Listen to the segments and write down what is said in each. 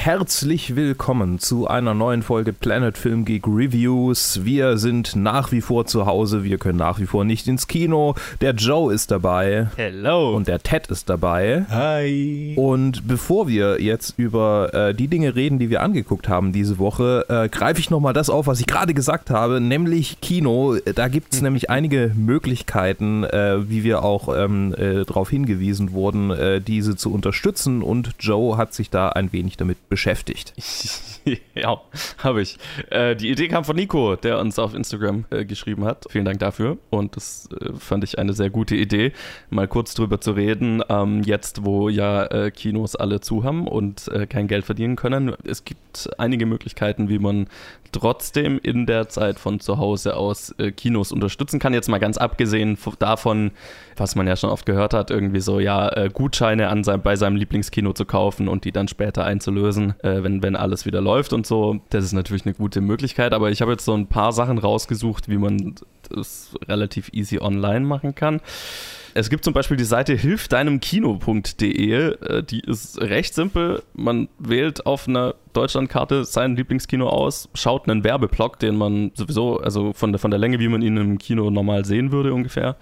Herzlich willkommen zu einer neuen Folge Planet Film Geek Reviews. Wir sind nach wie vor zu Hause, wir können nach wie vor nicht ins Kino. Der Joe ist dabei. Hello. Und der Ted ist dabei. Hi. Und bevor wir jetzt über äh, die Dinge reden, die wir angeguckt haben diese Woche, äh, greife ich nochmal das auf, was ich gerade gesagt habe, nämlich Kino. Da gibt es nämlich einige Möglichkeiten, äh, wie wir auch ähm, äh, darauf hingewiesen wurden, äh, diese zu unterstützen. Und Joe hat sich da ein wenig damit beschäftigt beschäftigt. ja, habe ich. Äh, die Idee kam von Nico, der uns auf Instagram äh, geschrieben hat. Vielen Dank dafür. Und das äh, fand ich eine sehr gute Idee, mal kurz drüber zu reden. Ähm, jetzt, wo ja äh, Kinos alle zu haben und äh, kein Geld verdienen können. Es gibt einige Möglichkeiten, wie man trotzdem in der Zeit von zu Hause aus äh, Kinos unterstützen kann. Jetzt mal ganz abgesehen davon, was man ja schon oft gehört hat, irgendwie so, ja, Gutscheine an sein, bei seinem Lieblingskino zu kaufen und die dann später einzulösen, wenn, wenn alles wieder läuft und so. Das ist natürlich eine gute Möglichkeit, aber ich habe jetzt so ein paar Sachen rausgesucht, wie man das relativ easy online machen kann. Es gibt zum Beispiel die Seite hilfdeinemkino.de, äh, die ist recht simpel. Man wählt auf einer Deutschlandkarte sein Lieblingskino aus, schaut einen Werbeblock, den man sowieso, also von der, von der Länge, wie man ihn im Kino normal sehen würde ungefähr.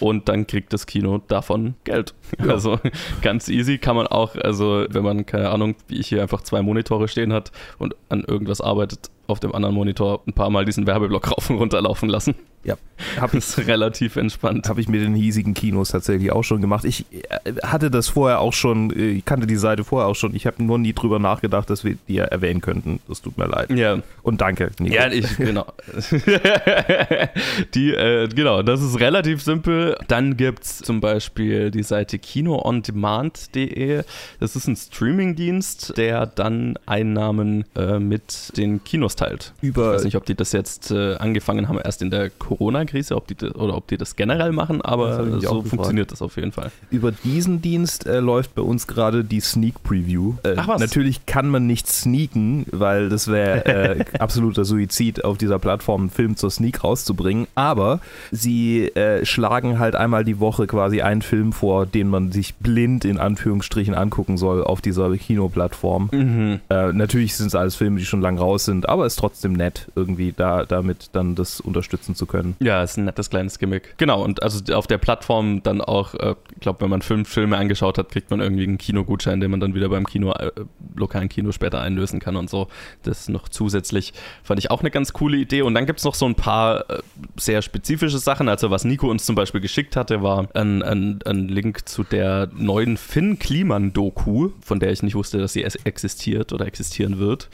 Und dann kriegt das Kino davon Geld. Ja. Also ganz easy kann man auch, also wenn man, keine Ahnung, wie ich hier einfach zwei Monitore stehen hat und an irgendwas arbeitet, auf dem anderen Monitor ein paar Mal diesen Werbeblock rauf und runter laufen lassen. Ja, habe ich relativ entspannt. Habe ich mit den hiesigen Kinos tatsächlich auch schon gemacht. Ich äh, hatte das vorher auch schon, äh, ich kannte die Seite vorher auch schon. Ich habe nur nie drüber nachgedacht, dass wir die erwähnen könnten. Das tut mir leid. Ja. Und danke, Nico. Ja, ich, genau. die, äh, genau, das ist relativ simpel. Dann gibt es zum Beispiel die Seite kinoondemand.de. Das ist ein Streamingdienst, der dann Einnahmen äh, mit den Kinos teilt. Über ich weiß nicht, ob die das jetzt äh, angefangen haben, erst in der Corona-Krise, ob die das, oder ob die das generell machen, aber so funktioniert das auf jeden Fall. Über diesen Dienst äh, läuft bei uns gerade die Sneak Preview. Äh, Ach was. Natürlich kann man nicht sneaken, weil das wäre äh, absoluter Suizid, auf dieser Plattform einen Film zur Sneak rauszubringen. Aber sie äh, schlagen halt einmal die Woche quasi einen Film vor, den man sich blind in Anführungsstrichen angucken soll auf dieser Kinoplattform. Mhm. Äh, natürlich sind es alles Filme, die schon lang raus sind, aber es ist trotzdem nett, irgendwie da damit dann das unterstützen zu können. Ja, ist ein nettes kleines Gimmick. Genau, und also auf der Plattform dann auch, äh, ich glaube, wenn man fünf Filme angeschaut hat, kriegt man irgendwie einen Kinogutschein, den man dann wieder beim Kino, äh, lokalen Kino später einlösen kann und so. Das noch zusätzlich fand ich auch eine ganz coole Idee. Und dann gibt es noch so ein paar äh, sehr spezifische Sachen. Also was Nico uns zum Beispiel geschickt hatte, war ein, ein, ein Link zu der neuen Finn Kliman-Doku, von der ich nicht wusste, dass sie existiert oder existieren wird.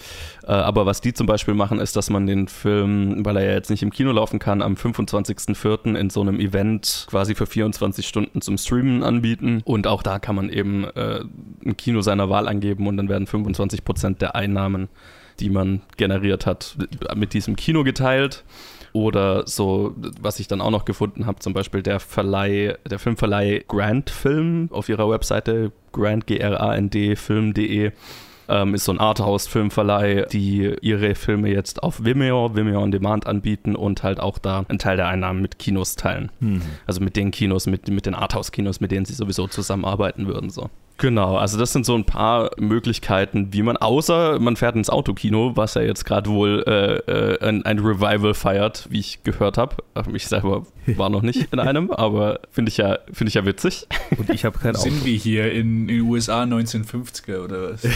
Äh, aber was die zum Beispiel machen, ist, dass man den Film, weil er ja jetzt nicht im Kino laufen kann, am 25.04. in so einem Event quasi für 24 Stunden zum Streamen anbieten. Und auch da kann man eben äh, ein Kino seiner Wahl angeben und dann werden 25 Prozent der Einnahmen, die man generiert hat, mit diesem Kino geteilt. Oder so, was ich dann auch noch gefunden habe, zum Beispiel der Verleih, der Filmverleih Grand Film auf ihrer Webseite grand, G-R-A-N-D, film.de ähm, ist so ein Arthouse-Filmverleih, die ihre Filme jetzt auf Vimeo, Vimeo on Demand anbieten und halt auch da einen Teil der Einnahmen mit Kinos teilen. Mhm. Also mit den Kinos, mit, mit den Arthouse-Kinos, mit denen sie sowieso zusammenarbeiten würden. So. Genau, also das sind so ein paar Möglichkeiten, wie man, außer man fährt ins Autokino, was ja jetzt gerade wohl äh, äh, ein, ein, Revival feiert, wie ich gehört habe. Ich selber war noch nicht in einem, aber finde ich, ja, find ich ja witzig. Und ich habe kein Auto. Sind wir hier in den USA 1950er oder was?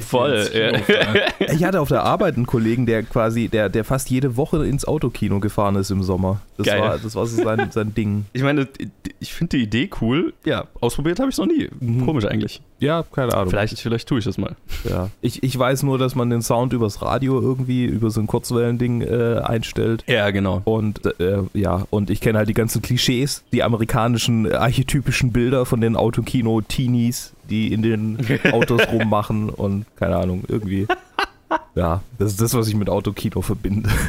Voll, ja. Ich hatte auf der Arbeit einen Kollegen, der quasi, der, der fast jede Woche ins Autokino gefahren ist im Sommer. Das Geil. war, das war so sein, sein Ding. Ich meine, ich finde die Idee cool. Ja, ausprobiert habe ich es noch nie. Mhm. Komisch eigentlich nicht. Ja, keine Ahnung. Vielleicht, vielleicht tue ich das mal. Ja. Ich, ich weiß nur, dass man den Sound übers Radio irgendwie, über so ein Kurzwellending äh, einstellt. Ja, genau. Und äh, ja, und ich kenne halt die ganzen Klischees, die amerikanischen archetypischen Bilder von den Autokino-Teenies, die in den Autos rummachen und keine Ahnung, irgendwie. Ja, das ist das, was ich mit Autokino verbinde.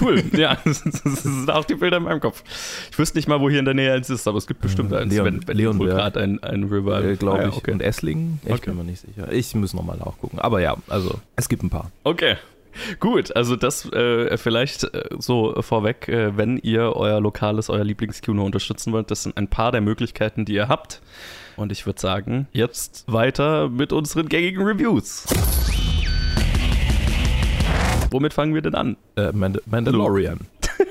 Cool, ja, das, sind auch die Bilder in meinem Kopf. Ich wüsste nicht mal, wo hier in der Nähe eins ist, aber es gibt bestimmt eins, Leon, wenn, wenn Leon gerade ein, ein River, äh, glaube ah, ich. okay. Und Esslingen? Ich okay. bin mir nicht sicher. Ich muss nochmal nachgucken. Aber ja, also es gibt ein paar. Okay. Gut, also das äh, vielleicht äh, so vorweg, äh, wenn ihr euer lokales, euer Lieblingskino unterstützen wollt, das sind ein paar der Möglichkeiten, die ihr habt. Und ich würde sagen, jetzt weiter mit unseren gängigen Reviews. Womit fangen wir denn an? Äh, Mand Mandalorian.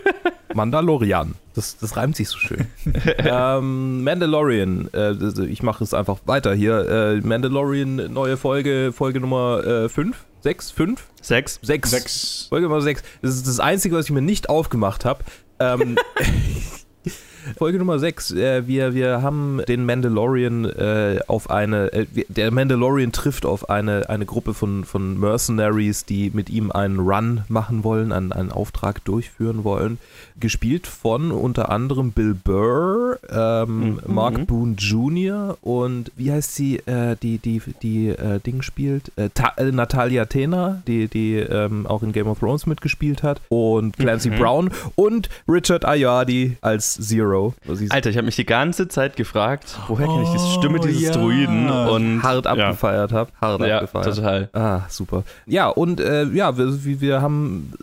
Mandalorian. Das, das reimt sich so schön. ähm, Mandalorian. Äh, ich mache es einfach weiter hier. Äh, Mandalorian, neue Folge, Folge Nummer 5. 6, 5? 6. 6. Folge Nummer 6. Das ist das Einzige, was ich mir nicht aufgemacht habe. Ähm, Folge Nummer 6. Äh, wir, wir haben den Mandalorian äh, auf eine. Äh, der Mandalorian trifft auf eine, eine Gruppe von, von Mercenaries, die mit ihm einen Run machen wollen, einen, einen Auftrag durchführen wollen. Gespielt von unter anderem Bill Burr, ähm, mhm. Mark Boone Jr. und wie heißt sie, äh, die, die, die äh, Ding spielt? Äh, Natalia Tena, die, die ähm, auch in Game of Thrones mitgespielt hat. Und Clancy mhm. Brown und Richard Ayadi als Zero. Hero. Alter, ich habe mich die ganze Zeit gefragt, woher kenne ich diese Stimme dieses ja. Druiden und hart abgefeiert ja. habe. Hart ja, abgefeiert. total. Ah, super. Ja, und äh, ja, wir, wir haben,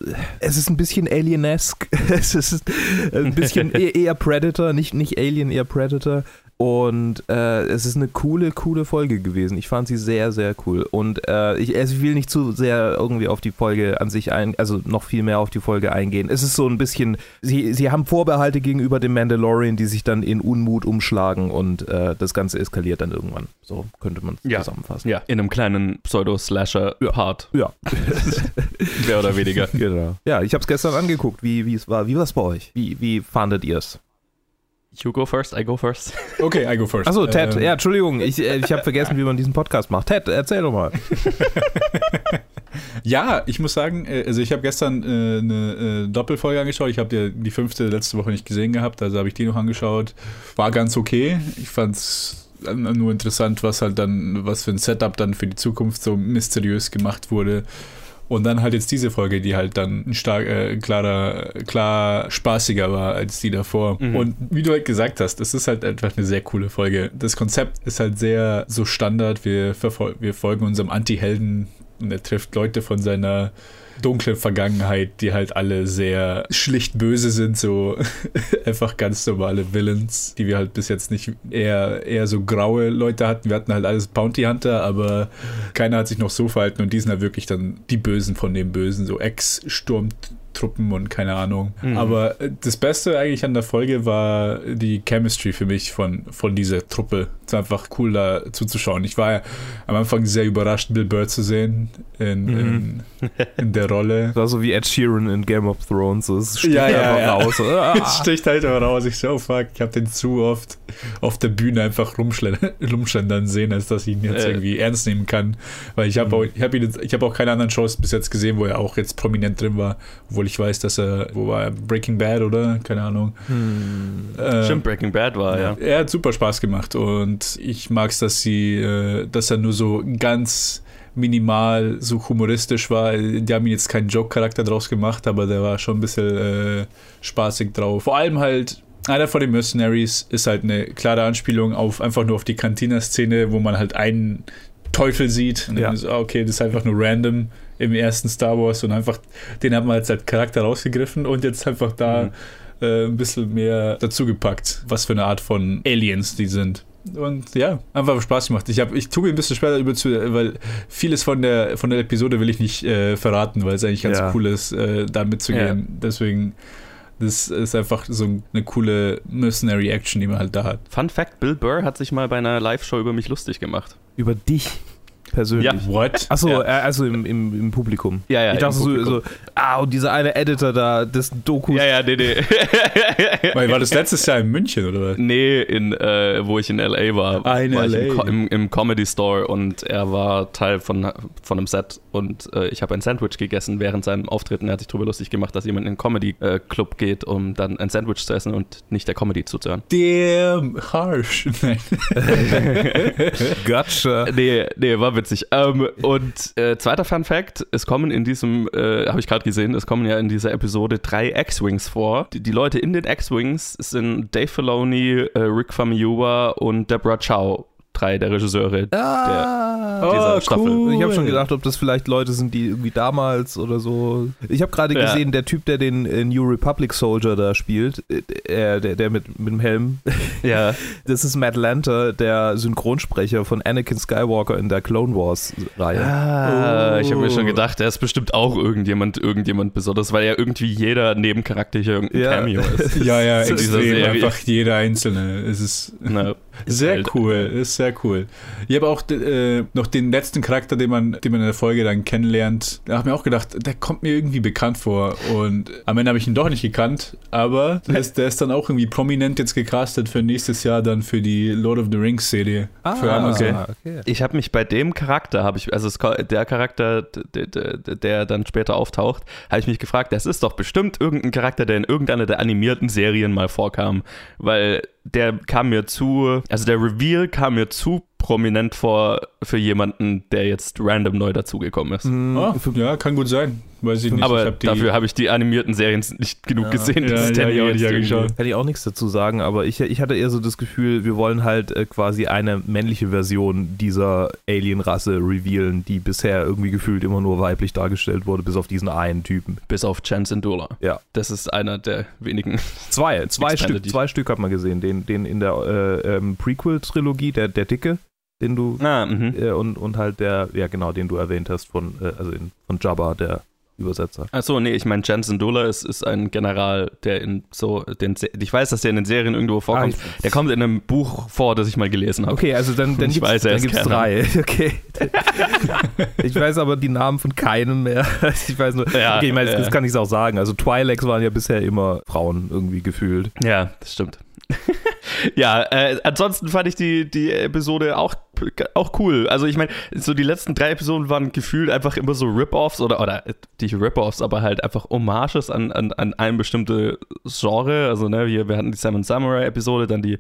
es ist ein bisschen Alienesque. es ist ein bisschen eher Predator, nicht, nicht Alien, eher Predator. Und äh, es ist eine coole, coole Folge gewesen. Ich fand sie sehr, sehr cool. Und äh, ich, also ich will nicht zu sehr irgendwie auf die Folge an sich ein, also noch viel mehr auf die Folge eingehen. Es ist so ein bisschen, sie, sie haben Vorbehalte gegenüber dem Mandalorian, die sich dann in Unmut umschlagen und äh, das Ganze eskaliert dann irgendwann. So könnte man es ja. zusammenfassen. Ja, in einem kleinen Pseudo-Slasher-Part. Ja. Mehr oder weniger. Genau. Ja, ich habe es gestern angeguckt. Wie es war. Wie war es bei euch? Wie, wie fandet ihr es? You go first, I go first. Okay, I go first. Achso, Ted, ähm. ja, Entschuldigung, ich, äh, ich habe vergessen, wie man diesen Podcast macht. Ted, erzähl doch mal. ja, ich muss sagen, äh, also ich habe gestern äh, eine äh, Doppelfolge angeschaut. Ich habe die fünfte letzte Woche nicht gesehen gehabt, also habe ich die noch angeschaut. War ganz okay. Ich fand es nur interessant, was halt dann, was für ein Setup dann für die Zukunft so mysteriös gemacht wurde. Und dann halt jetzt diese Folge, die halt dann stark, äh, klarer, klar spaßiger war als die davor. Mhm. Und wie du halt gesagt hast, es ist halt einfach eine sehr coole Folge. Das Konzept ist halt sehr so Standard. Wir, wir folgen unserem Anti-Helden und er trifft Leute von seiner dunkle Vergangenheit, die halt alle sehr schlicht böse sind, so einfach ganz normale Villains, die wir halt bis jetzt nicht eher, eher so graue Leute hatten. Wir hatten halt alles Bounty Hunter, aber keiner hat sich noch so verhalten und die sind halt wirklich dann die Bösen von den Bösen, so Ex-Sturm Truppen und keine Ahnung. Mhm. Aber äh, das Beste eigentlich an der Folge war die Chemistry für mich von, von dieser Truppe. Es war einfach cool da zuzuschauen. Ich war ja am Anfang sehr überrascht, Bill Burr zu sehen in, mhm. in, in, der Rolle. Das war so wie Ed Sheeran in Game of Thrones. Es sticht ja, ja, einfach ja. raus. Ah. es sticht halt einfach raus. Ich so, oh fuck, ich habe den zu oft auf der Bühne einfach rumschlendern sehen, als dass ich ihn jetzt äh. irgendwie ernst nehmen kann. Weil ich habe mhm. auch, ich hab ihn, ich hab auch keine anderen Shows bis jetzt gesehen, wo er auch jetzt prominent drin war, wo obwohl ich weiß, dass er, wo war er? Breaking Bad, oder? Keine Ahnung. Hm. Äh, Stimmt, Breaking Bad war, ja. Er hat super Spaß gemacht und ich mag es, dass sie, äh, dass er nur so ganz minimal so humoristisch war. Die haben jetzt keinen Joke-Charakter draus gemacht, aber der war schon ein bisschen äh, spaßig drauf. Vor allem halt einer von den Mercenaries ist halt eine klare Anspielung auf einfach nur auf die Cantina-Szene, wo man halt einen Teufel sieht. Und ja. dann ist, okay, das ist einfach nur random im ersten Star Wars und einfach, den haben wir jetzt als Charakter rausgegriffen und jetzt einfach da mhm. äh, ein bisschen mehr dazu gepackt, was für eine Art von Aliens die sind. Und ja, einfach Spaß gemacht. Ich, hab, ich tue mir ein bisschen später über zu, weil vieles von der, von der Episode will ich nicht äh, verraten, weil es eigentlich ganz ja. cool ist, äh, da mitzugehen. Ja. Deswegen, das ist einfach so eine coole Mercenary Action, die man halt da hat. Fun Fact: Bill Burr hat sich mal bei einer Live-Show über mich lustig gemacht. Über dich? Persönlich. Ja, what? Achso, ja. Äh, also im, im, im, Publikum. Ja, ja. Ich dachte so, so, ah, und dieser eine Editor da des Dokus. Ja, ja, nee, nee. war das letztes Jahr in München oder was? Nee, in, äh, wo ich in LA war. Ah, in war LA. Im, im, Im, Comedy Store und er war Teil von, von einem Set und äh, ich habe ein Sandwich gegessen während seinem Auftreten. Er hat sich darüber lustig gemacht, dass jemand in einen Comedy-Club äh, geht, um dann ein Sandwich zu essen und nicht der Comedy zuzuhören. Damn harsh. gotcha. Nee, nee, war witzig. Ähm, und äh, zweiter Fun Fact: Es kommen in diesem, äh, habe ich gerade gesehen, es kommen ja in dieser Episode drei X-Wings vor. Die, die, Leute in den X-Wings sind Dave Filoni, äh, Rick Famuyiwa und Deborah Chow drei der Regisseure ah, der, dieser oh, Staffel. Cool. Ich habe schon gedacht, ob das vielleicht Leute sind, die irgendwie damals oder so. Ich habe gerade ja. gesehen, der Typ, der den äh, New Republic Soldier da spielt, äh, der, der mit, mit dem Helm. Ja. Das ist Matt Lanter, der Synchronsprecher von Anakin Skywalker in der Clone Wars Reihe. Ah, oh. ich habe mir schon gedacht, der ist bestimmt auch irgendjemand, irgendjemand besonders, weil ja irgendwie jeder Nebencharakter hier irgendein ja. Cameo ist. Ja, ja, extrem. Einfach jeder einzelne. Es ist Na, sehr cool. Ist sehr cool. Ich habe auch äh, noch den letzten Charakter, den man, den man in der Folge dann kennenlernt. Da habe ich mir auch gedacht, der kommt mir irgendwie bekannt vor. Und am Ende habe ich ihn doch nicht gekannt, aber der ist, der ist dann auch irgendwie prominent jetzt gecastet für nächstes Jahr dann für die Lord of the Rings Serie. Ah, für Amazon. Okay. okay. Ich habe mich bei dem Charakter, habe ich, also der Charakter, der, der, der dann später auftaucht, habe ich mich gefragt, das ist doch bestimmt irgendein Charakter, der in irgendeiner der animierten Serien mal vorkam, weil der kam mir zu, also der Reveal kam mir zu prominent vor für jemanden, der jetzt random neu dazugekommen ist. Mhm. Oh, ja, kann gut sein. Weiß ich nicht. Aber ich hab dafür habe ich die animierten Serien nicht genug ja. gesehen. Ja, ja, ja, ja, geschaut. Kann ich auch nichts dazu sagen, aber ich, ich hatte eher so das Gefühl, wir wollen halt äh, quasi eine männliche Version dieser Alien-Rasse revealen, die bisher irgendwie gefühlt immer nur weiblich dargestellt wurde, bis auf diesen einen Typen. Bis auf Chance Indula. Ja. Das ist einer der wenigen. Zwei, zwei Stück, zwei Stück hat man gesehen. Den, den in der äh, ähm, Prequel-Trilogie, der, der Dicke, den du ah, mhm. äh, und, und halt der, ja genau, den du erwähnt hast von, äh, also in, von Jabba, der Übersetzer. Achso, nee, ich meine, Jensen Dola ist, ist ein General, der in so, den, ich weiß, dass der in den Serien irgendwo vorkommt. Ah, der kommt in einem Buch vor, das ich mal gelesen habe. Okay, also dann, dann gibt es drei. Okay. ich weiß aber die Namen von keinem mehr. Ich weiß nur, ja, okay, ich meine, das, das kann ich auch sagen. Also Twi'leks waren ja bisher immer Frauen irgendwie gefühlt. Ja, das stimmt. ja, äh, ansonsten fand ich die, die Episode auch, auch cool. Also ich meine, so die letzten drei Episoden waren gefühlt einfach immer so Rip-Offs oder, oder nicht Rip-Offs, aber halt einfach Hommages an, an, an ein bestimmte Genre. Also ne, wir, wir hatten die Simon Samurai-Episode, dann die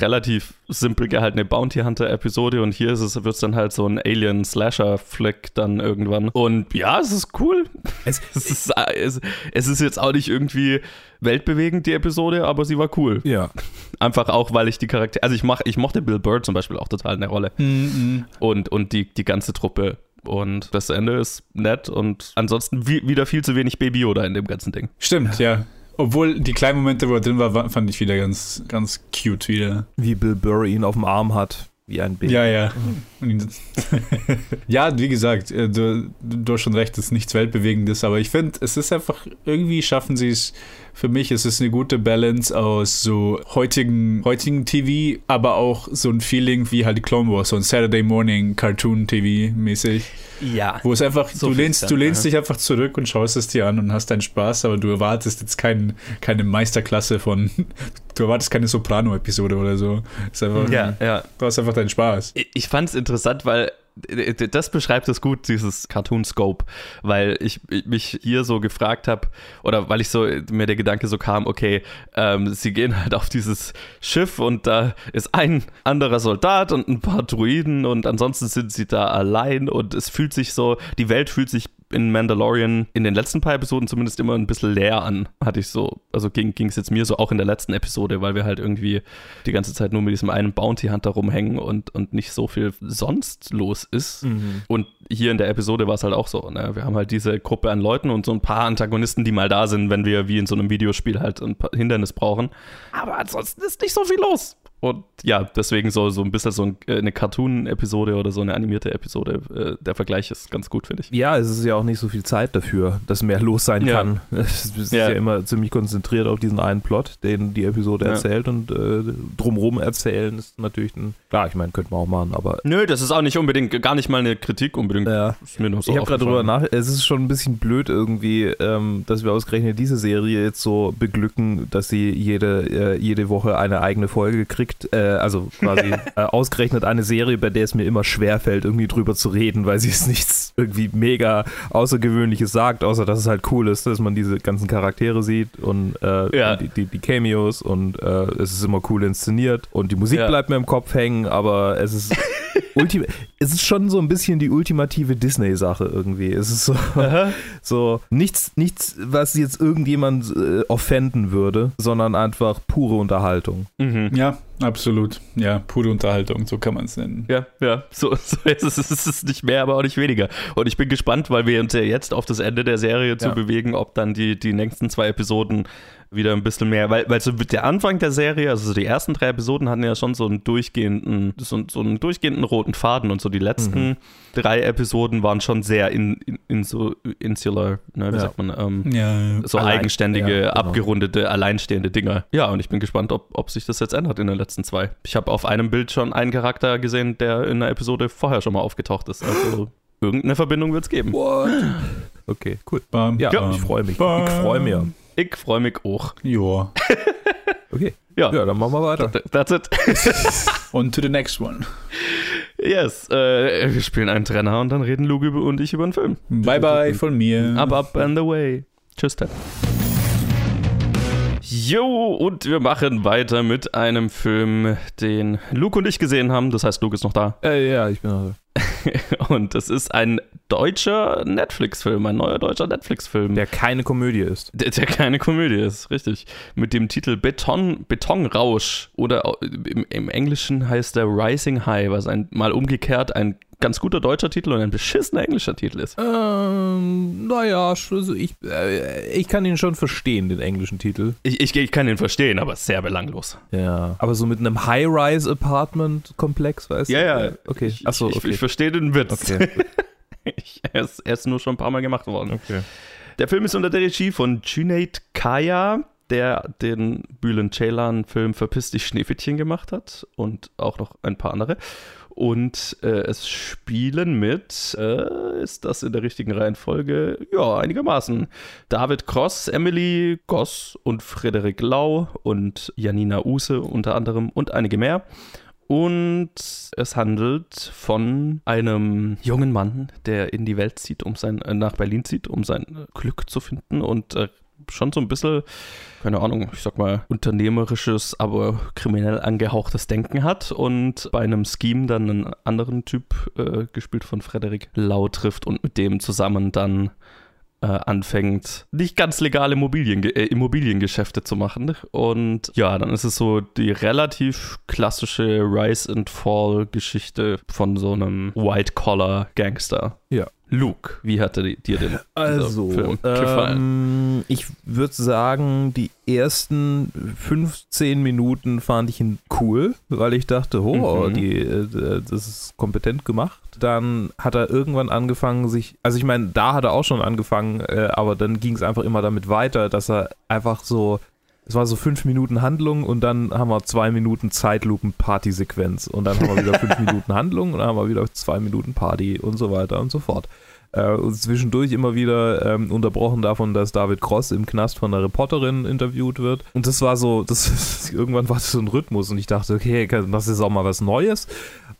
relativ simpel gehaltene Bounty Hunter Episode und hier ist es wird es dann halt so ein Alien Slasher Flick dann irgendwann und ja es ist cool es, es, ist, es, es ist jetzt auch nicht irgendwie weltbewegend die Episode aber sie war cool ja einfach auch weil ich die Charaktere also ich mach, ich mochte Bill Bird zum Beispiel auch total in der Rolle mhm. und und die die ganze Truppe und das Ende ist nett und ansonsten wie, wieder viel zu wenig Baby Yoda in dem ganzen Ding. Stimmt, ja. Obwohl die kleinen Momente, wo er drin war, fand ich wieder ganz, ganz cute wieder. Wie Bill Burr ihn auf dem Arm hat, wie ein Baby. Ja, ja. ja, wie gesagt, äh, du, du hast schon recht, es ist nichts Weltbewegendes, aber ich finde, es ist einfach, irgendwie schaffen sie es für mich ist es eine gute Balance aus so heutigen, heutigen TV, aber auch so ein Feeling wie halt Clone Wars, so ein Saturday Morning Cartoon TV mäßig. Ja. Wo es einfach, so du lehnst, dann, du lehnst ja. dich einfach zurück und schaust es dir an und hast deinen Spaß, aber du erwartest jetzt kein, keine Meisterklasse von, du erwartest keine Soprano-Episode oder so. Ist einfach, ja, ja. Du hast einfach deinen Spaß. Ich fand es interessant, weil das beschreibt es gut, dieses Cartoon Scope, weil ich, mich hier so gefragt habe, oder weil ich so, mir der Gedanke so kam, okay, ähm, sie gehen halt auf dieses Schiff und da ist ein anderer Soldat und ein paar Druiden und ansonsten sind sie da allein und es fühlt sich so, die Welt fühlt sich in Mandalorian in den letzten paar Episoden zumindest immer ein bisschen leer an, hatte ich so. Also ging es jetzt mir so auch in der letzten Episode, weil wir halt irgendwie die ganze Zeit nur mit diesem einen Bounty Hunter rumhängen und, und nicht so viel sonst los ist. Mhm. Und hier in der Episode war es halt auch so. Ne? Wir haben halt diese Gruppe an Leuten und so ein paar Antagonisten, die mal da sind, wenn wir wie in so einem Videospiel halt ein Hindernis brauchen. Aber ansonsten ist nicht so viel los. Und ja, deswegen so, so ein bisschen so äh, eine Cartoon-Episode oder so eine animierte Episode. Äh, der Vergleich ist ganz gut, finde ich. Ja, es ist ja auch nicht so viel Zeit dafür, dass mehr los sein ja. kann. Es ist ja. ja. immer ziemlich konzentriert auf diesen einen Plot, den die Episode ja. erzählt und äh, drumrum erzählen ist natürlich ein. Klar, ich meine, könnte man auch machen, aber. Nö, das ist auch nicht unbedingt, gar nicht mal eine Kritik unbedingt. Ja. Ist mir noch so ich habe gerade drüber nach. Es ist schon ein bisschen blöd irgendwie, ähm, dass wir ausgerechnet diese Serie jetzt so beglücken, dass sie jede, äh, jede Woche eine eigene Folge kriegt kriegt, äh, also quasi äh, ausgerechnet eine Serie, bei der es mir immer schwerfällt, irgendwie drüber zu reden, weil sie nichts nichts irgendwie mega Außergewöhnliches sagt, außer dass es halt cool ist, dass man diese ganzen Charaktere sieht und, äh, ja. die, die, die, Cameos und äh, es ist immer cool inszeniert und die Musik ja. bleibt mir im Kopf hängen, aber es ist Ultim es ist schon so ein bisschen die ultimative Disney-Sache irgendwie. Es ist so, so nichts, nichts, was jetzt irgendjemand äh, offenden würde, sondern einfach pure Unterhaltung. Mhm. Ja, absolut. Ja, pure Unterhaltung, so kann man es nennen. Ja, ja, so, so ist es. Es ist nicht mehr, aber auch nicht weniger. Und ich bin gespannt, weil wir uns ja jetzt auf das Ende der Serie zu ja. bewegen, ob dann die, die nächsten zwei Episoden wieder ein bisschen mehr, weil, weil so der Anfang der Serie, also die ersten drei Episoden hatten ja schon so einen durchgehenden, so, so einen durchgehenden roten Faden und so die letzten mhm. drei Episoden waren schon sehr in, in, in so insular, ne, wie ja. sagt man, ähm, ja, so Allein, eigenständige, ja, genau. abgerundete, alleinstehende Dinger. Ja, und ich bin gespannt, ob, ob sich das jetzt ändert in den letzten zwei. Ich habe auf einem Bild schon einen Charakter gesehen, der in einer Episode vorher schon mal aufgetaucht ist. Also irgendeine Verbindung wird es geben. What? Okay, cool. Bam, ja, bam, ich freue mich. Bam. Ich freue mich. Ich freue mich auch. Joa. okay. Ja. ja, dann machen wir weiter. That's it. On to the next one. Yes, äh, wir spielen einen Trenner und dann reden Luke und ich über einen Film. Bye bye von mir. Up, up and away. Tschüss, Ted. Jo, und wir machen weiter mit einem Film, den Luke und ich gesehen haben. Das heißt, Luke ist noch da. Äh, ja, ich bin da. und es ist ein deutscher Netflix-Film, ein neuer deutscher Netflix-Film. Der keine Komödie ist. Der, der, keine Komödie ist, richtig. Mit dem Titel Beton, Betonrausch oder im, im Englischen heißt der Rising High, was ein, mal umgekehrt ein ganz guter deutscher Titel und ein beschissener englischer Titel ist. Ähm, naja, also ich, äh, ich kann ihn schon verstehen, den englischen Titel. Ich, ich, ich kann ihn verstehen, aber sehr belanglos. Ja. Aber so mit einem High-Rise-Apartment-Komplex, weißt du? Ja, ja. Okay. Achso, okay. Ich, ich verstehe den Witz. Okay. ich, er, ist, er ist nur schon ein paar Mal gemacht worden. Okay. Der Film ist unter der Regie von Junaid Kaya, der den Bülent Ceylan-Film Verpiss dich Schneewittchen gemacht hat und auch noch ein paar andere. Und äh, es spielen mit, äh, ist das in der richtigen Reihenfolge? Ja, einigermaßen. David Cross, Emily Goss und Frederik Lau und Janina Use unter anderem und einige mehr. Und es handelt von einem jungen Mann, der in die Welt zieht, um sein, äh, nach Berlin zieht, um sein Glück zu finden und äh, schon so ein bisschen, keine Ahnung, ich sag mal, unternehmerisches, aber kriminell angehauchtes Denken hat und bei einem Scheme dann einen anderen Typ, äh, gespielt von Frederik Lau, trifft und mit dem zusammen dann äh, anfängt, nicht ganz legale Immobilien, äh, Immobiliengeschäfte zu machen. Und ja, dann ist es so die relativ klassische Rise and Fall Geschichte von so einem White-Collar-Gangster. Ja. Luke, wie hatte dir denn also, Film gefallen? Ähm, ich würde sagen, die ersten 15 Minuten fand ich ihn cool, weil ich dachte, oh, mhm. die, äh, das ist kompetent gemacht. Dann hat er irgendwann angefangen, sich, also ich meine, da hat er auch schon angefangen, äh, aber dann ging es einfach immer damit weiter, dass er einfach so es war so fünf Minuten Handlung und dann haben wir zwei Minuten Zeitlupen-Party-Sequenz und dann haben wir wieder fünf Minuten Handlung und dann haben wir wieder zwei Minuten Party und so weiter und so fort. Äh, und zwischendurch immer wieder ähm, unterbrochen davon, dass David Cross im Knast von einer Reporterin interviewt wird. Und das war so, das irgendwann war das so ein Rhythmus und ich dachte, okay, das ist auch mal was Neues.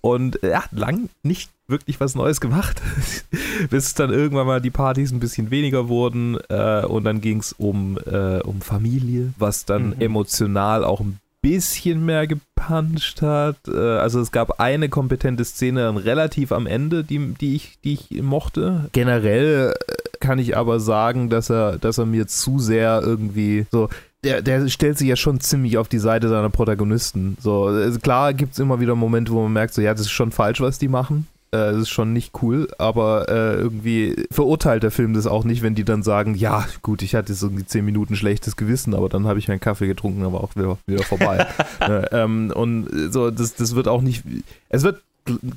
Und er hat lang nicht wirklich was Neues gemacht, bis dann irgendwann mal die Partys ein bisschen weniger wurden äh, und dann ging es um, äh, um Familie, was dann mhm. emotional auch ein bisschen mehr gepuncht hat. Äh, also es gab eine kompetente Szene relativ am Ende, die, die, ich, die ich mochte. Generell äh, kann ich aber sagen, dass er, dass er mir zu sehr irgendwie so der, der stellt sich ja schon ziemlich auf die Seite seiner Protagonisten. So, also klar gibt es immer wieder Momente, wo man merkt, so ja, das ist schon falsch, was die machen. Äh, das ist schon nicht cool, aber äh, irgendwie verurteilt der Film das auch nicht, wenn die dann sagen, ja, gut, ich hatte jetzt irgendwie zehn Minuten schlechtes Gewissen, aber dann habe ich meinen Kaffee getrunken, aber auch wieder, wieder vorbei. äh, ähm, und so, das, das wird auch nicht, es wird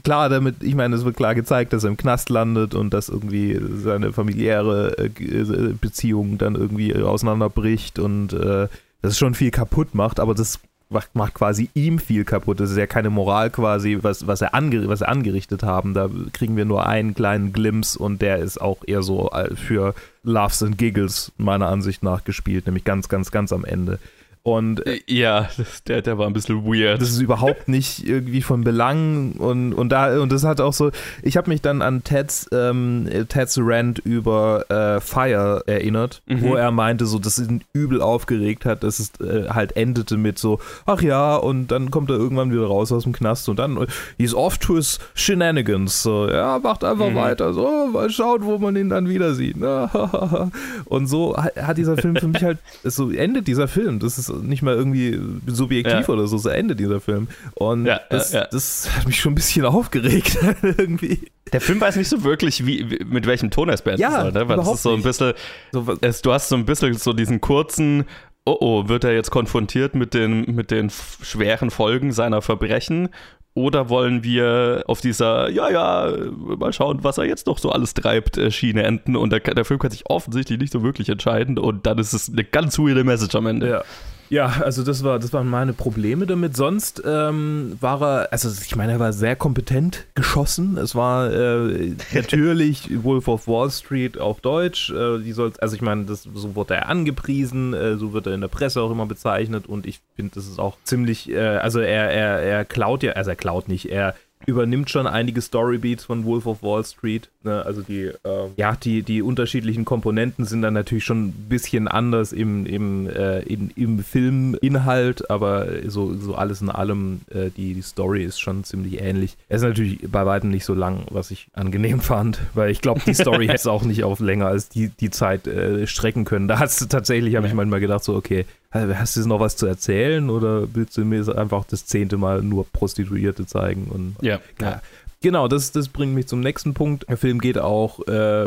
klar damit, ich meine, es wird klar gezeigt, dass er im Knast landet und dass irgendwie seine familiäre äh, Beziehung dann irgendwie auseinanderbricht und äh, das schon viel kaputt macht, aber das macht, quasi ihm viel kaputt. Das ist ja keine Moral quasi, was, was, er ange, was er angerichtet haben. Da kriegen wir nur einen kleinen Glimpse und der ist auch eher so äh, für Loves and Giggles meiner Ansicht nach gespielt, nämlich ganz, ganz, ganz am Ende. Und äh, ja, der, der war ein bisschen weird. Das ist überhaupt nicht irgendwie von Belang und, und da und das hat auch so, ich habe mich dann an Ted's, ähm, Ted's Rant über äh, Fire erinnert, mhm. wo er meinte, so, dass ihn übel aufgeregt hat, dass es äh, halt endete mit so, ach ja, und dann kommt er irgendwann wieder raus aus dem Knast und dann, he's off to his shenanigans. So, ja, macht einfach mhm. weiter, so, mal schauen, wo man ihn dann wieder sieht. und so hat dieser Film für mich halt, so endet dieser Film. Das ist nicht mal irgendwie subjektiv ja. oder so, so endet dieser Film. Und ja, das, ja, das, hat mich schon ein bisschen aufgeregt irgendwie. Der Film weiß nicht so wirklich, wie, mit welchem Ton er es beenden soll, ne? Weil das ist so ein bisschen, so, es, du hast so ein bisschen so diesen kurzen, oh oh, wird er jetzt konfrontiert mit den, mit den schweren Folgen seiner Verbrechen oder wollen wir auf dieser, ja, ja, mal schauen, was er jetzt noch so alles treibt, äh, Schiene enden? Und der, der Film kann sich offensichtlich nicht so wirklich entscheiden und dann ist es eine ganz weirde Message am Ende. Ja. Ja, also das war, das waren meine Probleme damit. Sonst ähm, war er, also ich meine, er war sehr kompetent geschossen. Es war äh, natürlich Wolf of Wall Street auf Deutsch. Äh, die soll, also ich meine, das, so wurde er angepriesen, äh, so wird er in der Presse auch immer bezeichnet und ich finde, das ist auch ziemlich, äh, also er, er, er klaut ja, also er klaut nicht, er übernimmt schon einige Storybeats von Wolf of Wall Street. Ne? Also die, äh, ja, die, die unterschiedlichen Komponenten sind dann natürlich schon ein bisschen anders im, im, äh, in, im Filminhalt, aber so, so alles in allem, äh, die, die Story ist schon ziemlich ähnlich. Er ist natürlich bei weitem nicht so lang, was ich angenehm fand, weil ich glaube, die Story hätte es auch nicht auf länger als die, die Zeit äh, strecken können. Da hast du tatsächlich, habe ich manchmal gedacht, so, okay, hast du noch was zu erzählen oder willst du mir einfach das zehnte Mal nur Prostituierte zeigen? Und, ja, ja. Genau, das, das bringt mich zum nächsten Punkt. Der Film geht auch äh,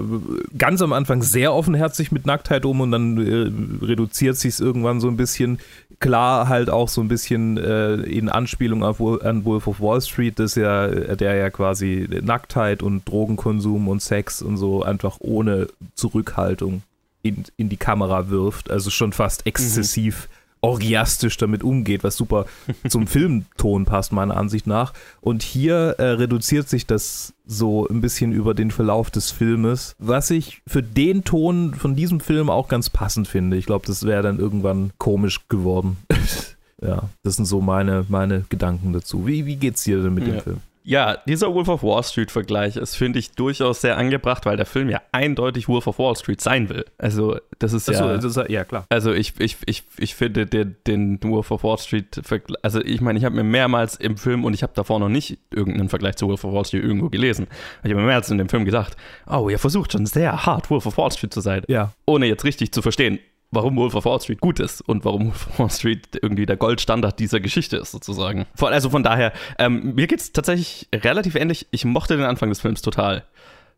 ganz am Anfang sehr offenherzig mit Nacktheit um und dann äh, reduziert sich es irgendwann so ein bisschen. Klar, halt auch so ein bisschen äh, in Anspielung auf, an Wolf of Wall Street, das ja, der ja quasi Nacktheit und Drogenkonsum und Sex und so einfach ohne Zurückhaltung in, in die Kamera wirft, also schon fast exzessiv. Mhm orgiastisch damit umgeht, was super zum Filmton passt, meiner Ansicht nach. Und hier äh, reduziert sich das so ein bisschen über den Verlauf des Filmes, was ich für den Ton von diesem Film auch ganz passend finde. Ich glaube, das wäre dann irgendwann komisch geworden. ja, das sind so meine, meine Gedanken dazu. Wie, wie geht's dir denn mit ja. dem Film? Ja, dieser Wolf of Wall Street-Vergleich ist, finde ich, durchaus sehr angebracht, weil der Film ja eindeutig Wolf of Wall Street sein will. Also, das ist ja. Das ist, ja, klar. Also, ich, ich, ich, ich finde den, den Wolf of Wall Street, also, ich meine, ich habe mir mehrmals im Film und ich habe davor noch nicht irgendeinen Vergleich zu Wolf of Wall Street irgendwo gelesen. Ich habe mir mehrmals in dem Film gedacht, oh, ihr versucht schon sehr hart, Wolf of Wall Street zu sein. Ja. Ohne jetzt richtig zu verstehen, warum Wolf of Wall Street gut ist und warum Wolf of Wall Street irgendwie der Goldstandard dieser Geschichte ist, sozusagen. Also von daher, ähm, mir geht es tatsächlich relativ ähnlich. Ich mochte den Anfang des Films total.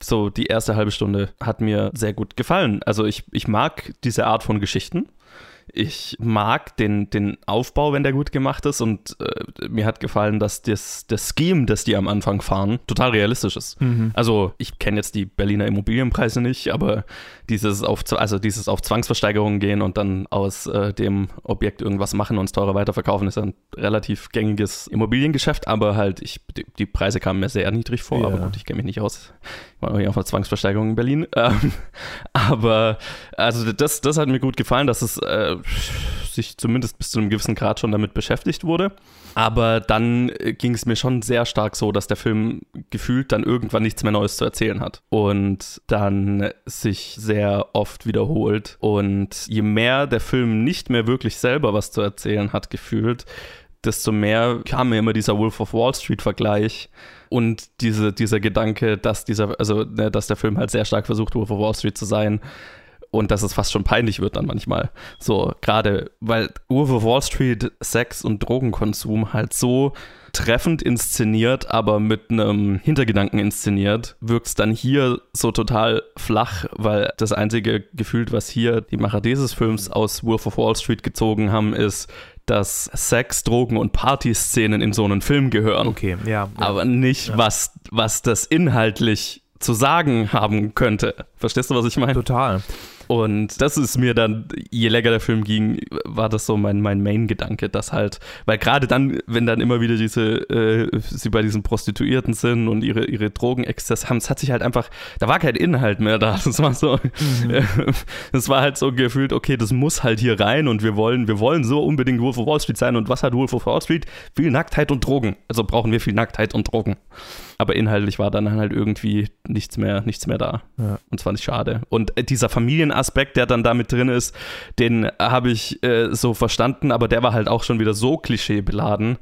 So, die erste halbe Stunde hat mir sehr gut gefallen. Also ich, ich mag diese Art von Geschichten. Ich mag den, den Aufbau, wenn der gut gemacht ist und äh, mir hat gefallen, dass das, das Scheme, das die am Anfang fahren, total realistisch ist. Mhm. Also ich kenne jetzt die Berliner Immobilienpreise nicht, aber dieses auf, also dieses auf Zwangsversteigerungen gehen und dann aus äh, dem Objekt irgendwas machen und es teurer weiterverkaufen, ist ein relativ gängiges Immobiliengeschäft, aber halt, ich, die, die Preise kamen mir sehr niedrig vor, ja. aber gut, ich kenne mich nicht aus. Ich war noch auf einer Zwangsversteigerung in Berlin. Ähm, aber also das, das hat mir gut gefallen, dass es äh, sich zumindest bis zu einem gewissen Grad schon damit beschäftigt wurde. Aber dann äh, ging es mir schon sehr stark so, dass der Film gefühlt dann irgendwann nichts mehr Neues zu erzählen hat. Und dann sich sehr oft wiederholt. Und je mehr der Film nicht mehr wirklich selber was zu erzählen hat, gefühlt, desto mehr kam mir immer dieser Wolf of Wall Street-Vergleich und diese, dieser Gedanke, dass dieser, also ne, dass der Film halt sehr stark versucht, Wolf of Wall Street zu sein und dass es fast schon peinlich wird dann manchmal. So, gerade weil Wolf of Wall Street Sex und Drogenkonsum halt so treffend inszeniert, aber mit einem Hintergedanken inszeniert, wirkt es dann hier so total flach, weil das einzige Gefühl, was hier die Macher dieses Films aus Wolf of Wall Street gezogen haben, ist, dass Sex, Drogen und Partyszenen in so einen Film gehören. Okay, ja. ja. Aber nicht, ja. was, was das inhaltlich zu sagen haben könnte. Verstehst du, was ich meine? Total. Und das ist mir dann, je länger der Film ging, war das so mein, mein Main-Gedanke, dass halt, weil gerade dann, wenn dann immer wieder diese, äh, sie bei diesen Prostituierten sind und ihre, ihre Drogenexzess haben, es hat sich halt einfach, da war kein Inhalt mehr da. Das war so, mhm. äh, das war halt so gefühlt, okay, das muss halt hier rein und wir wollen, wir wollen so unbedingt Wolf of Wall Street sein. Und was hat Wolf of Wall Street? Viel Nacktheit und Drogen. Also brauchen wir viel Nacktheit und Drogen. Aber inhaltlich war dann halt irgendwie nichts mehr, nichts mehr da. Ja. Und zwar nicht schade. Und äh, dieser Familienaspekt, der dann damit drin ist, den habe ich äh, so verstanden, aber der war halt auch schon wieder so klischeebeladen,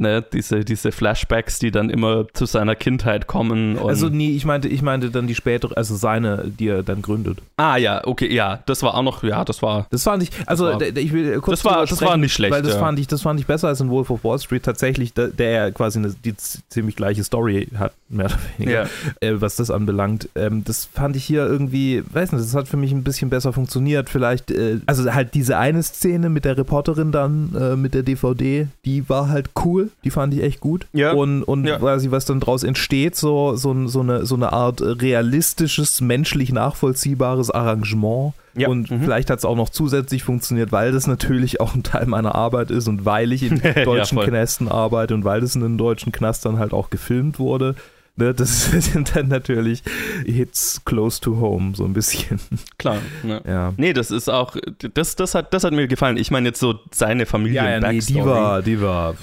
ne, diese, diese Flashbacks, die dann immer zu seiner Kindheit kommen. also nee, ich meinte, ich meinte dann die spätere, also seine, die er dann gründet. Ah ja, okay, ja, das war auch noch, ja, das war. Das fand ich, also war, ich will kurz das war, das war nicht schlecht, weil das ja. fand ich, das fand ich besser als in Wolf of Wall Street tatsächlich, der, der quasi eine die ziemlich gleiche Story hat, mehr oder weniger, ja. äh, was das anbelangt. Ähm, das fand ich hier irgendwie, weiß nicht, das hat für mich ein bisschen besser funktioniert. Vielleicht, äh, also halt diese eine Szene mit der Reporterin dann äh, mit der DVD, die war halt cool die fand ich echt gut. Ja. Und, und ja. quasi, was dann daraus entsteht, so, so, so, eine, so eine Art realistisches, menschlich nachvollziehbares Arrangement. Ja. Und mhm. vielleicht hat es auch noch zusätzlich funktioniert, weil das natürlich auch ein Teil meiner Arbeit ist und weil ich in deutschen ja, Knästen arbeite und weil das in den deutschen Knastern halt auch gefilmt wurde. Ne, das sind dann natürlich Hits close to home, so ein bisschen. Klar. Ne. Ja. Nee, das ist auch, das, das, hat, das hat mir gefallen. Ich meine jetzt so seine Familie. Ja, ja nee, die war, die war.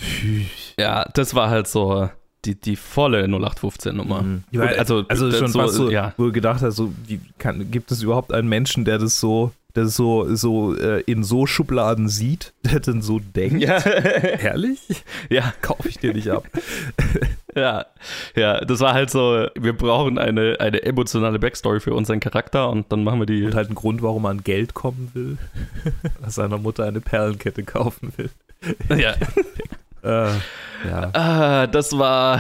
Ja, das war halt so. Die, die volle 0815-Nummer. Mhm. Also, also schon so, fast so, ja. wo du gedacht hast, so, wie kann, gibt es überhaupt einen Menschen, der das so der so, so äh, in so Schubladen sieht, der dann so denkt. Ja. Herrlich? Ja. Kaufe ich dir nicht ab. ja, ja, das war halt so, wir brauchen eine, eine emotionale Backstory für unseren Charakter und dann machen wir die. Und halt einen Grund, warum man Geld kommen will. Dass seiner Mutter eine Perlenkette kaufen will. Ja. äh, ja. Äh, das war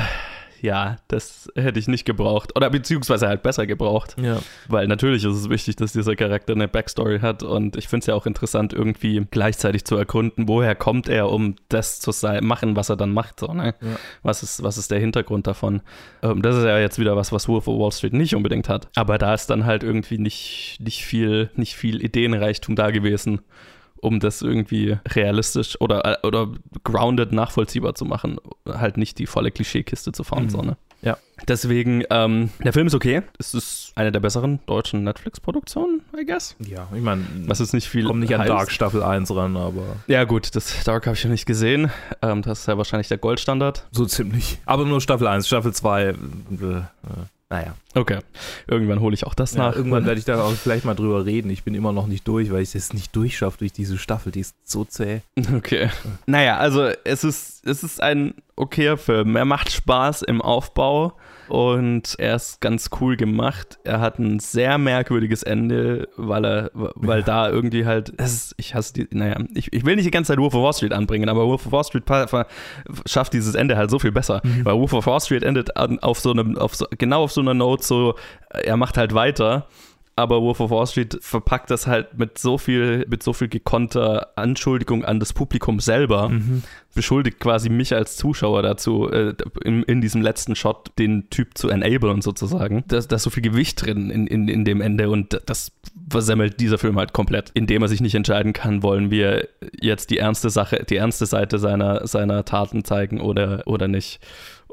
ja, das hätte ich nicht gebraucht. Oder beziehungsweise halt besser gebraucht. Ja. Weil natürlich ist es wichtig, dass dieser Charakter eine Backstory hat. Und ich finde es ja auch interessant, irgendwie gleichzeitig zu erkunden, woher kommt er, um das zu sein, machen, was er dann macht. So, ne? Ja. was, ist, was ist der Hintergrund davon? Ähm, das ist ja jetzt wieder was, was Wolf of Wall Street nicht unbedingt hat. Aber da ist dann halt irgendwie nicht, nicht, viel, nicht viel Ideenreichtum da gewesen um das irgendwie realistisch oder, oder grounded nachvollziehbar zu machen. Halt nicht die volle Klischeekiste zu fahren, mhm. so, ne? Ja. Deswegen, ähm, der Film ist okay. Es ist eine der besseren deutschen Netflix-Produktionen, I guess. Ja, ich meine, was ist nicht viel. Kommt nicht an Dark Staffel 1 ran, aber. Ja, gut, das Dark habe ich ja nicht gesehen. Ähm, das ist ja wahrscheinlich der Goldstandard. So ziemlich. Aber nur Staffel 1, Staffel 2. Äh, äh, naja. Okay. Irgendwann hole ich auch das ja, nach. Irgendwann werde ich da auch vielleicht mal drüber reden. Ich bin immer noch nicht durch, weil ich es nicht durchschaffe durch diese Staffel. Die ist so zäh. Okay. Naja, also es ist, es ist ein okayer Film. Er macht Spaß im Aufbau und er ist ganz cool gemacht. Er hat ein sehr merkwürdiges Ende, weil er, weil ja. da irgendwie halt, ist, ich hasse die, naja, ich, ich will nicht die ganze Zeit Wolf of Wall Street anbringen, aber Wolf of Wall Street schafft dieses Ende halt so viel besser, mhm. weil Wolf of Wall Street endet auf so einem, auf so, genau auf so einer Note so, er macht halt weiter aber Wolf of Wall Street verpackt das halt mit so viel, mit so viel gekonnter Anschuldigung an das Publikum selber, mhm. beschuldigt quasi mich als Zuschauer dazu, äh, in, in, diesem letzten Shot den Typ zu enablen sozusagen. Da, da ist so viel Gewicht drin in, in, in dem Ende und das versemmelt dieser Film halt komplett, indem er sich nicht entscheiden kann, wollen wir jetzt die ernste Sache, die ernste Seite seiner, seiner Taten zeigen oder, oder nicht.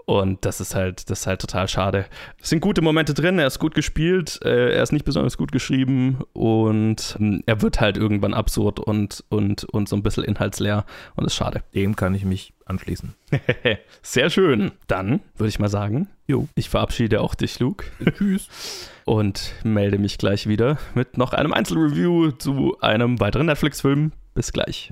Und das ist halt, das ist halt total schade. Es sind gute Momente drin, er ist gut gespielt, äh, er ist nicht besonders gut geschrieben und ähm, er wird halt irgendwann absurd und, und, und so ein bisschen inhaltsleer und ist schade. Dem kann ich mich anschließen. Sehr schön. Dann würde ich mal sagen, jo. ich verabschiede auch dich, Luke. Tschüss. Und melde mich gleich wieder mit noch einem Einzelreview zu einem weiteren Netflix-Film. Bis gleich.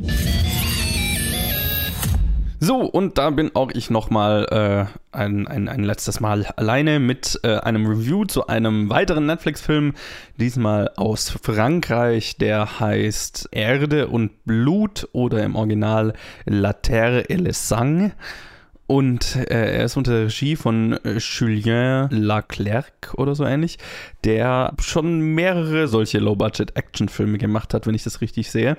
So, und da bin auch ich nochmal äh, ein, ein, ein letztes Mal alleine mit äh, einem Review zu einem weiteren Netflix-Film, diesmal aus Frankreich, der heißt Erde und Blut oder im Original La Terre et le Sang. Und äh, er ist unter Regie von äh, Julien Leclerc oder so ähnlich, der schon mehrere solche Low-Budget-Action-Filme gemacht hat, wenn ich das richtig sehe.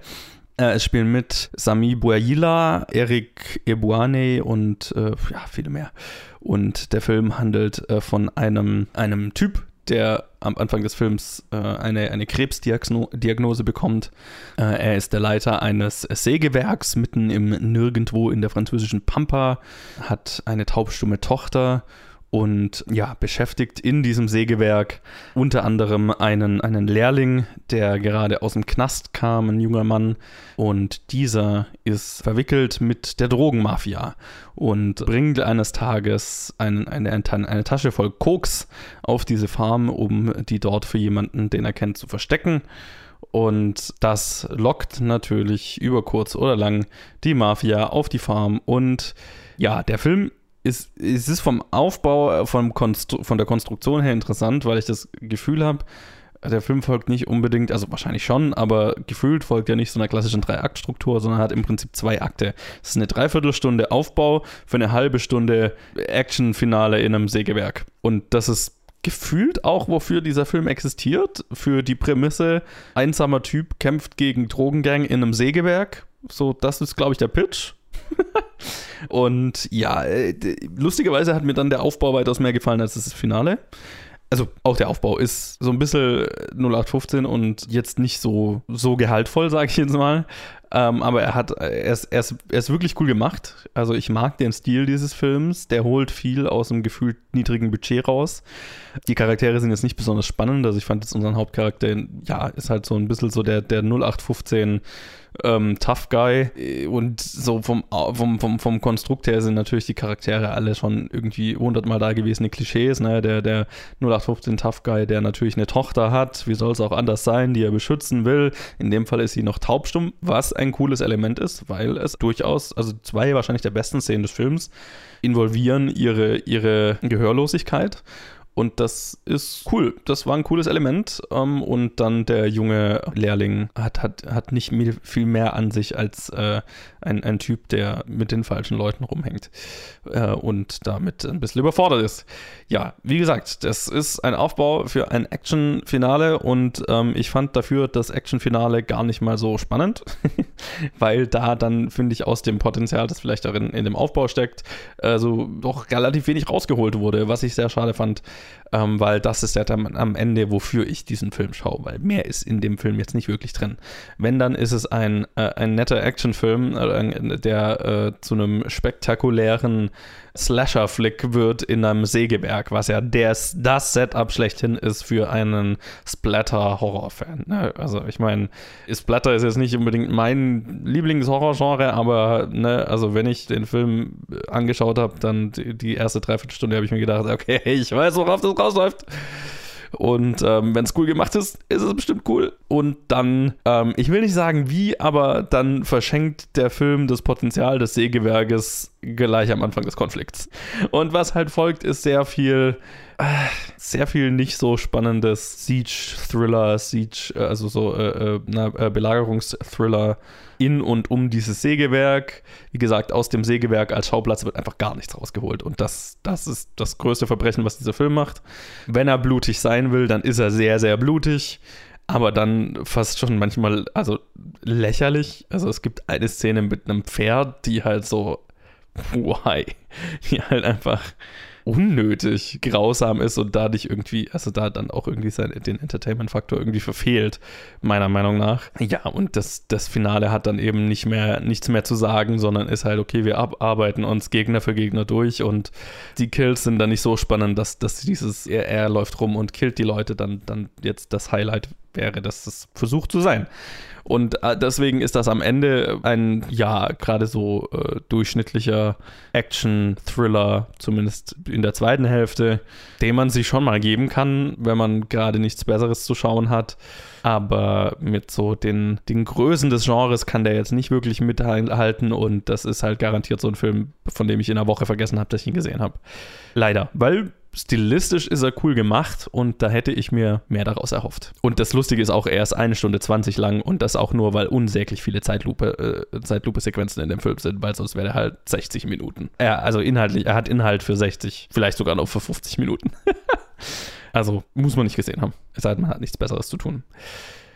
Äh, es spielen mit Sami Bouaila, Eric Ebouane und äh, ja, viele mehr. Und der Film handelt äh, von einem, einem Typ, der am Anfang des Films äh, eine, eine Krebsdiagnose bekommt. Äh, er ist der Leiter eines Sägewerks mitten im Nirgendwo in der französischen Pampa, hat eine taubstumme Tochter und ja, beschäftigt in diesem Sägewerk unter anderem einen, einen Lehrling, der gerade aus dem Knast kam, ein junger Mann. Und dieser ist verwickelt mit der Drogenmafia und bringt eines Tages einen, eine, eine Tasche voll Koks auf diese Farm, um die dort für jemanden, den er kennt, zu verstecken. Und das lockt natürlich über kurz oder lang die Mafia auf die Farm. Und ja, der Film ist, ist es vom Aufbau, vom von der Konstruktion her interessant, weil ich das Gefühl habe, der Film folgt nicht unbedingt, also wahrscheinlich schon, aber gefühlt folgt er nicht so einer klassischen Drei-Akt-Struktur, sondern hat im Prinzip zwei Akte. Es ist eine Dreiviertelstunde Aufbau für eine halbe Stunde Action-Finale in einem Sägewerk. Und das ist gefühlt auch, wofür dieser Film existiert, für die Prämisse, einsamer Typ kämpft gegen Drogengang in einem Sägewerk. So, das ist, glaube ich, der Pitch. und ja, äh, lustigerweise hat mir dann der Aufbau weitaus mehr gefallen als das Finale. Also auch der Aufbau ist so ein bisschen 0815 und jetzt nicht so, so gehaltvoll, sage ich jetzt mal. Ähm, aber er hat, er ist, er, ist, er ist wirklich cool gemacht. Also ich mag den Stil dieses Films. Der holt viel aus einem gefühlt niedrigen Budget raus. Die Charaktere sind jetzt nicht besonders spannend. Also ich fand jetzt unseren Hauptcharakter, ja, ist halt so ein bisschen so der, der 0815 ähm, Tough Guy. Und so vom, vom, vom, vom Konstrukt her sind natürlich die Charaktere alle schon irgendwie hundertmal da gewesene Klischees. Ne? Der, der 0815 Tough Guy, der natürlich eine Tochter hat, wie soll es auch anders sein, die er beschützen will. In dem Fall ist sie noch taubstumm, was ein cooles Element ist, weil es durchaus, also zwei wahrscheinlich der besten Szenen des Films, involvieren ihre, ihre Gehörlosigkeit. Und das ist cool. Das war ein cooles Element. Ähm, und dann der junge Lehrling hat, hat, hat nicht viel mehr an sich als äh, ein, ein Typ, der mit den falschen Leuten rumhängt äh, und damit ein bisschen überfordert ist. Ja, wie gesagt, das ist ein Aufbau für ein Action-Finale und ähm, ich fand dafür das Action-Finale gar nicht mal so spannend, weil da dann, finde ich, aus dem Potenzial, das vielleicht darin in dem Aufbau steckt, äh, so doch relativ wenig rausgeholt wurde, was ich sehr schade fand ähm, weil das ist ja dann am Ende, wofür ich diesen Film schaue, weil mehr ist in dem Film jetzt nicht wirklich drin. Wenn, dann ist es ein, äh, ein netter Actionfilm, äh, der äh, zu einem spektakulären Slasher-Flick wird in einem Sägewerk, was ja des, das Setup schlechthin ist für einen Splatter-Horror-Fan. Ne? Also ich meine, Splatter ist jetzt nicht unbedingt mein Lieblings-Horror-Genre, aber ne, also wenn ich den Film angeschaut habe, dann die, die erste Dreiviertelstunde habe ich mir gedacht, okay, ich weiß, worauf das rausläuft. Und ähm, wenn es cool gemacht ist, ist es bestimmt cool. Und dann, ähm, ich will nicht sagen wie, aber dann verschenkt der Film das Potenzial des Sägewerkes gleich am Anfang des Konflikts. Und was halt folgt, ist sehr viel sehr viel nicht so spannendes Siege-Thriller, Siege, äh, also so äh, äh, Belagerungsthriller in und um dieses Sägewerk. Wie gesagt, aus dem Sägewerk als Schauplatz wird einfach gar nichts rausgeholt. Und das, das ist das größte Verbrechen, was dieser Film macht. Wenn er blutig sein will, dann ist er sehr, sehr blutig. Aber dann fast schon manchmal, also lächerlich. Also es gibt eine Szene mit einem Pferd, die halt so, why? Die halt einfach unnötig grausam ist und dadurch irgendwie, also da dann auch irgendwie sein, den Entertainment-Faktor irgendwie verfehlt, meiner Meinung nach. Ja, und das, das Finale hat dann eben nicht mehr, nichts mehr zu sagen, sondern ist halt, okay, wir arbeiten uns Gegner für Gegner durch und die Kills sind dann nicht so spannend, dass, dass dieses, er, er läuft rum und killt die Leute dann, dann jetzt das Highlight wäre, dass das versucht zu sein. Und äh, deswegen ist das am Ende ein, ja, gerade so äh, durchschnittlicher Action-Thriller, zumindest in der zweiten Hälfte, den man sich schon mal geben kann, wenn man gerade nichts Besseres zu schauen hat. Aber mit so den, den Größen des Genres kann der jetzt nicht wirklich mithalten und das ist halt garantiert so ein Film, von dem ich in einer Woche vergessen habe, dass ich ihn gesehen habe. Leider, weil stilistisch ist er cool gemacht und da hätte ich mir mehr daraus erhofft. Und das Lustige ist auch, er ist eine Stunde 20 lang und das auch nur, weil unsäglich viele Zeitlupe, äh, Zeitlupe-Sequenzen in dem Film sind, weil sonst wäre er halt 60 Minuten. Er, also inhaltlich, er hat Inhalt für 60, vielleicht sogar noch für 50 Minuten. also muss man nicht gesehen haben. Es sei denn, man hat nichts Besseres zu tun.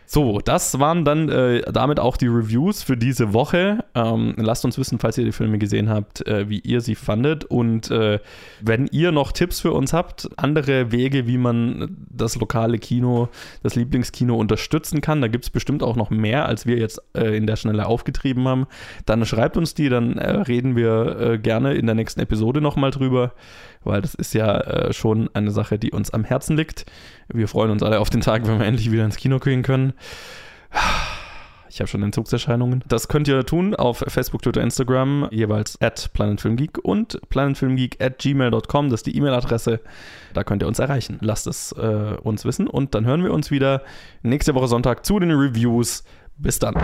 So, das waren dann äh, damit auch die Reviews für diese Woche. Ähm, lasst uns wissen, falls ihr die Filme gesehen habt, äh, wie ihr sie fandet. Und äh, wenn ihr noch Tipps für uns habt, andere Wege, wie man das lokale Kino, das Lieblingskino unterstützen kann, da gibt es bestimmt auch noch mehr, als wir jetzt äh, in der Schnelle aufgetrieben haben, dann schreibt uns die, dann äh, reden wir äh, gerne in der nächsten Episode nochmal drüber weil das ist ja äh, schon eine Sache, die uns am Herzen liegt. Wir freuen uns alle auf den Tag, wenn wir endlich wieder ins Kino gehen können. Ich habe schon Entzugserscheinungen. Das könnt ihr tun auf Facebook, Twitter, Instagram, jeweils at planetfilmgeek und planetfilmgeek at gmail.com. Das ist die E-Mail-Adresse. Da könnt ihr uns erreichen. Lasst es äh, uns wissen und dann hören wir uns wieder nächste Woche Sonntag zu den Reviews. Bis dann.